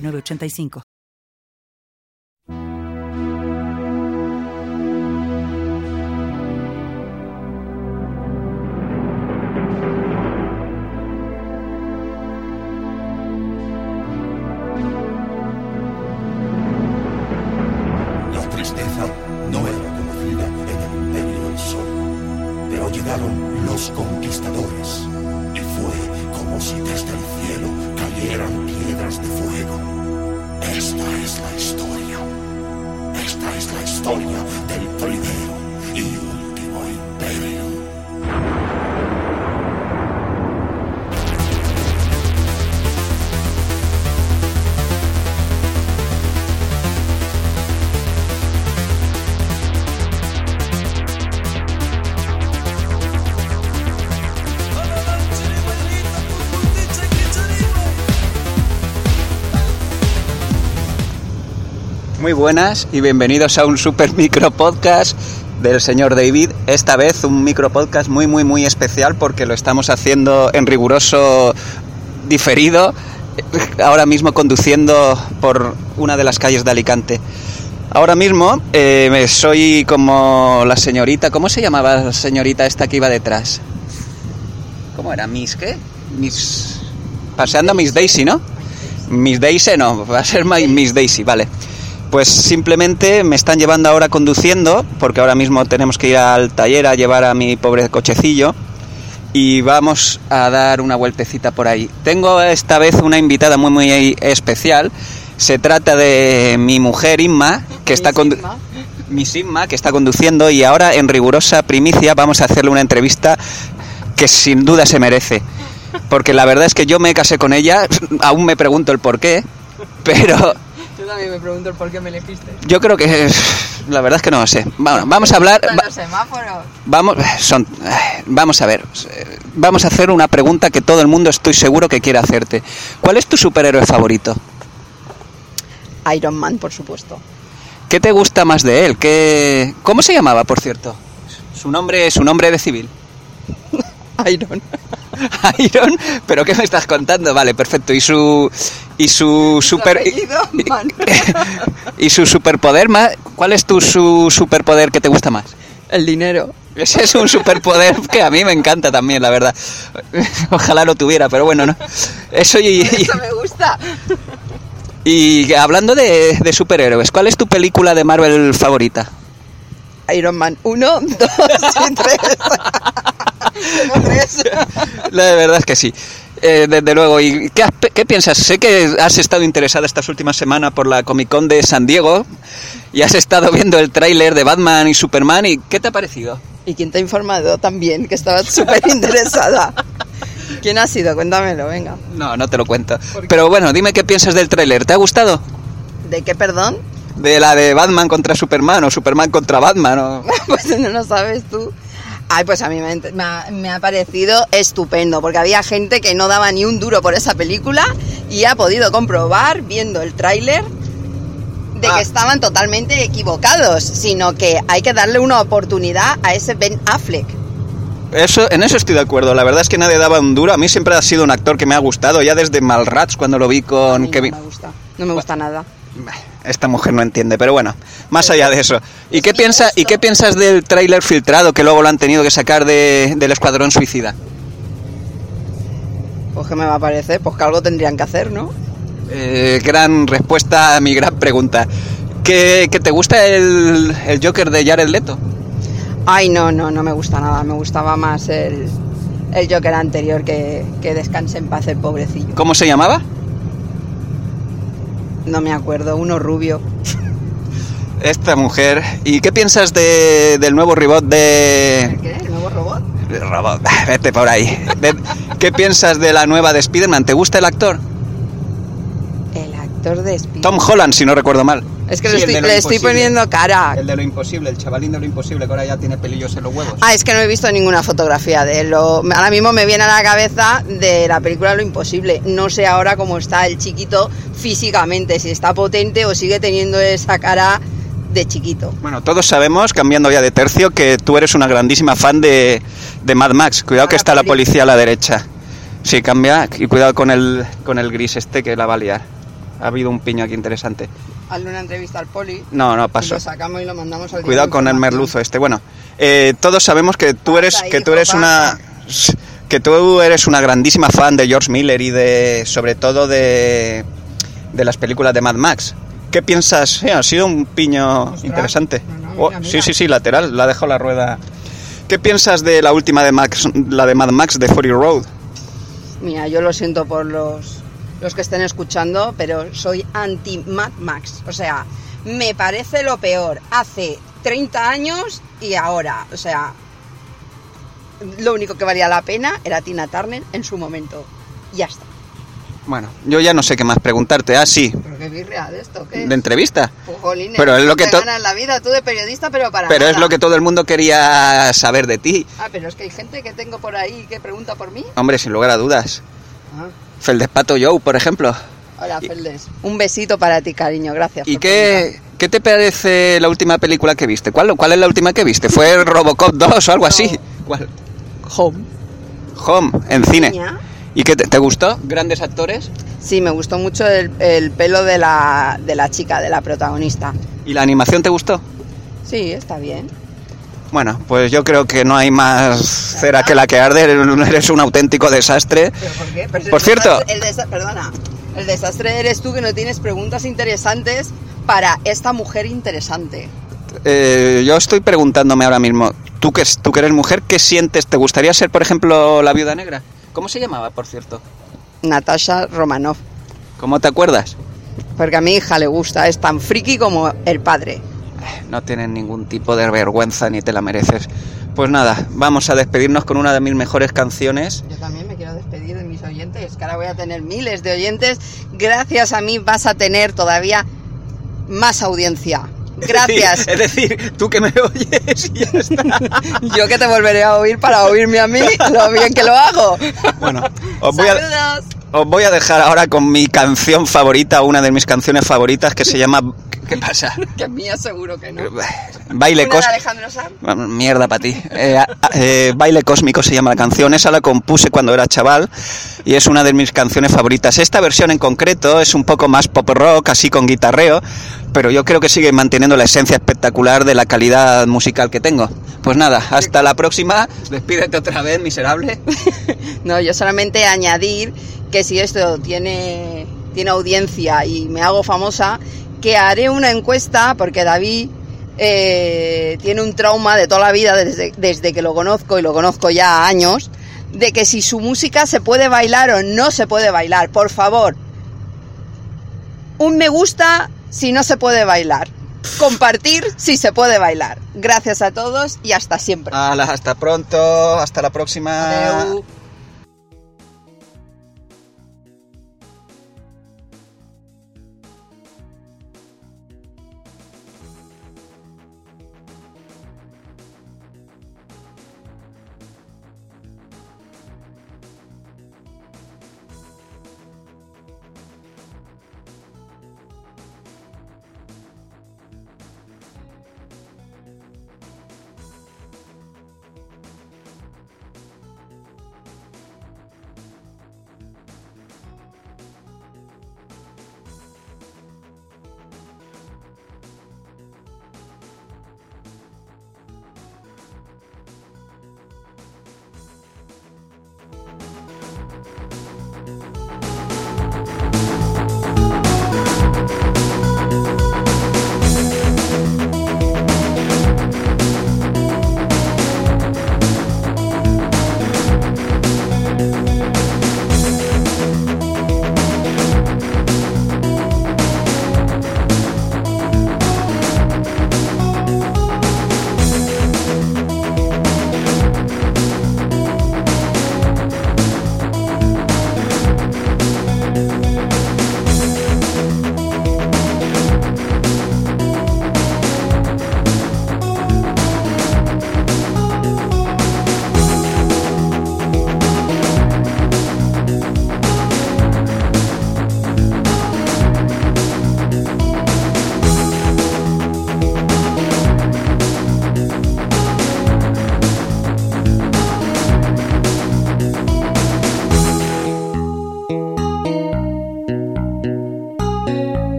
985. Historia Muy buenas y bienvenidos a un super micro podcast del señor David. Esta vez un micro podcast muy muy muy especial porque lo estamos haciendo en riguroso diferido, ahora mismo conduciendo por una de las calles de Alicante. Ahora mismo eh, soy como la señorita, ¿cómo se llamaba la señorita esta que iba detrás? ¿Cómo era? ¿Miss qué? Miss... Paseando Miss Daisy, ¿no? Miss Daisy no, va a ser Miss Daisy, vale. Pues simplemente me están llevando ahora conduciendo, porque ahora mismo tenemos que ir al taller a llevar a mi pobre cochecillo y vamos a dar una vueltecita por ahí. Tengo esta vez una invitada muy muy especial. Se trata de mi mujer Inma, que está Miss Inma, que está conduciendo y ahora en rigurosa primicia vamos a hacerle una entrevista que sin duda se merece. Porque la verdad es que yo me casé con ella, aún me pregunto el por qué, pero también me pregunto el por qué me elegiste. yo creo que la verdad es que no lo sé. Bueno, vamos a hablar. Están va- los semáforos. Vamos, son, vamos a ver. eh, Vamos a hacer una pregunta que todo el mundo estoy seguro que quiere hacerte. ¿Cuál es tu superhéroe favorito? Iron Man, por supuesto. ¿Qué te gusta más de él? ¿Qué, ¿Cómo se llamaba, por cierto? Su nombre, su nombre de civil. Iron. Iron, pero ¿qué me estás contando? Vale, perfecto. Y su y su super y su superpoder más. ¿Cuál es tu su superpoder que te gusta más? El dinero. Ese es un superpoder que a mí me encanta también, la verdad. Ojalá lo tuviera, pero bueno, no. Eso y, y, Eso me gusta. y hablando de, de superhéroes, ¿cuál es tu película de Marvel favorita? Iron Man 1, 2 y 3. La verdad es que sí. Eh, desde luego, ¿y qué, has- qué piensas? Sé que has estado interesada estas últimas semanas por la Comic Con de San Diego y has estado viendo el tráiler de Batman y Superman y ¿qué te ha parecido? ¿Y quién te ha informado también? Que estabas súper interesada. ¿Quién ha sido? Cuéntamelo, venga. No, no te lo cuento. Pero bueno, dime qué piensas del tráiler. ¿Te ha gustado? ¿De qué, perdón? De la de Batman contra Superman o Superman contra Batman o... Pues no lo sabes tú. Ay, pues a mí me, me ha, me ha parecido estupendo, porque había gente que no daba ni un duro por esa película y ha podido comprobar, viendo el tráiler, de Ah. que estaban totalmente equivocados, sino que hay que darle una oportunidad a ese Ben Affleck. Eso, en eso estoy de acuerdo. La verdad es que nadie daba un duro. A mí siempre ha sido un actor que me ha gustado, ya desde Malrats cuando lo vi A con Kevin. No me gusta, no me gusta nada. Esta mujer no entiende, pero bueno, más allá de eso. ¿Y qué, piensa, ¿y qué piensas del tráiler filtrado que luego lo han tenido que sacar de- del Escuadrón Suicida? Pues que me va a parecer, pues que algo tendrían que hacer, ¿no? Eh, gran respuesta a mi gran pregunta. ¿Que, que te gusta el, el Joker de Jared Leto? Ay, no, no, no me gusta nada. Me gustaba más el, el Joker anterior que, que descanse en paz el pobrecillo. ¿Cómo se llamaba? No me acuerdo, uno rubio. Esta mujer. ¿Y qué piensas de- del nuevo reboot de... ¿Qué? ¿El nuevo robot? Robot, vete por ahí. ¿Qué piensas de la nueva de Spider-Man? ¿Te gusta el actor? El actor. De espía. Tom Holland, si no recuerdo mal. Es que Sí, le estoy, le estoy poniendo cara. El de lo imposible, el chavalín de lo imposible, que ahora ya tiene pelillos en los huevos. Ah, es que no he visto ninguna fotografía de él. Lo- ahora mismo me viene a la cabeza de la película Lo Imposible. No sé ahora cómo está el chiquito físicamente, si está potente o sigue teniendo esa cara de chiquito. Bueno, todos sabemos, cambiando ya de tercio, que tú eres una grandísima fan de, de Mad Max. Cuidado que Ah, está la poli. policía a la derecha. Sí, cambia y cuidado con el, con el gris este que la va a liar. Ha habido un piño aquí interesante. Hazle una entrevista al poli. No, no, y paso. Lo sacamos y lo mandamos al Cuidado con el merluzo este. Bueno, eh, todos sabemos que tú eres, que tú eres una, que tú eres una grandísima fan de George Miller y de, sobre todo de, de las películas de Mad Max. ¿Qué piensas? Sí, ha sido un piño Ostras. interesante. No, no, Oh, mira, Sí, sí, sí, lateral, la dejó la rueda. ¿Qué piensas de la última de Max, la de Mad Max de Fury Road? Mira, yo lo siento por los, los que estén escuchando, pero soy anti Mad Max. O sea, me parece lo peor hace 30 años y ahora. O sea, lo único que valía la pena era Tina Turner en su momento. Ya está. Bueno, yo ya no sé qué más preguntarte. Ah, sí, ¿Pero qué birria de esto? ¿Qué? de entrevista. Jolines, Pero es lo que te to- ganas la vida tú de periodista, pero para Pero es lo que todo el mundo quería saber de ti. Ah, pero es que hay gente que tengo por ahí que pregunta por mí. Hombre, sin lugar a dudas. Ah. Feldespato Joe, por ejemplo. Hola, Feldes. Un besito para ti, cariño. Gracias. ¿Y por qué, qué te parece la última película que viste? ¿Cuál, ¿Cuál es la última que viste? ¿Fue Robocop 2 o algo así? ¿Cuál? Home. Home, en cine. Niña. ¿Y qué te, te gustó? ¿Grandes actores? Sí, me gustó mucho el, el pelo de la, de la chica, de la protagonista. ¿Y la animación te gustó? Sí, está bien. Bueno, pues yo creo que no hay más cera que la que arde. Eres un auténtico desastre. ¿Pero por qué? Pero Por el cierto- desastre- el desa- perdona. El desastre eres tú que no tienes preguntas interesantes para esta mujer interesante. Eh, yo estoy preguntándome ahora mismo, ¿tú que, tú que eres mujer, ¿qué sientes? ¿Te gustaría ser, por ejemplo, la viuda negra? ¿Cómo se llamaba, por cierto? Natasha Romanov. ¿Cómo te acuerdas? Porque a mi hija le gusta, es tan friki como el padre. No tienes ningún tipo de vergüenza ni te la mereces. Pues nada, vamos a despedirnos con una de mis mejores canciones. Yo también me quiero despedir de mis oyentes, que ahora voy a tener miles de oyentes. Gracias a mí vas a tener todavía más audiencia. Gracias. Es decir, tú que me oyes y ya está. Yo que te volveré a oír para oírme a mí lo bien que lo hago. Bueno, os voy, a, Saludos. os voy a dejar ahora con mi canción favorita, una de mis canciones favoritas que se llama... ¿Qué pasa? Que mía seguro que no. Baile cósmico. Bueno, Mierda para ti. Eh, eh, Baile Cósmico se llama la canción. Esa la compuse cuando era chaval y es una de mis canciones favoritas. Esta versión en concreto es un poco más pop rock, así con guitarreo, pero yo creo que sigue manteniendo la esencia espectacular de la calidad musical que tengo. Pues nada, hasta la próxima. Despídete otra vez, miserable. No, yo solamente añadir que si esto tiene, tiene audiencia y me hago famosa, que haré una encuesta porque David eh, tiene un trauma de toda la vida desde, desde que lo conozco y lo conozco ya años, de que si su música se puede bailar o no se puede bailar. Por favor, un me gusta si no se puede bailar. Compartir si se puede bailar. Gracias a todos y hasta siempre. Hasta pronto, hasta la próxima. Adeu.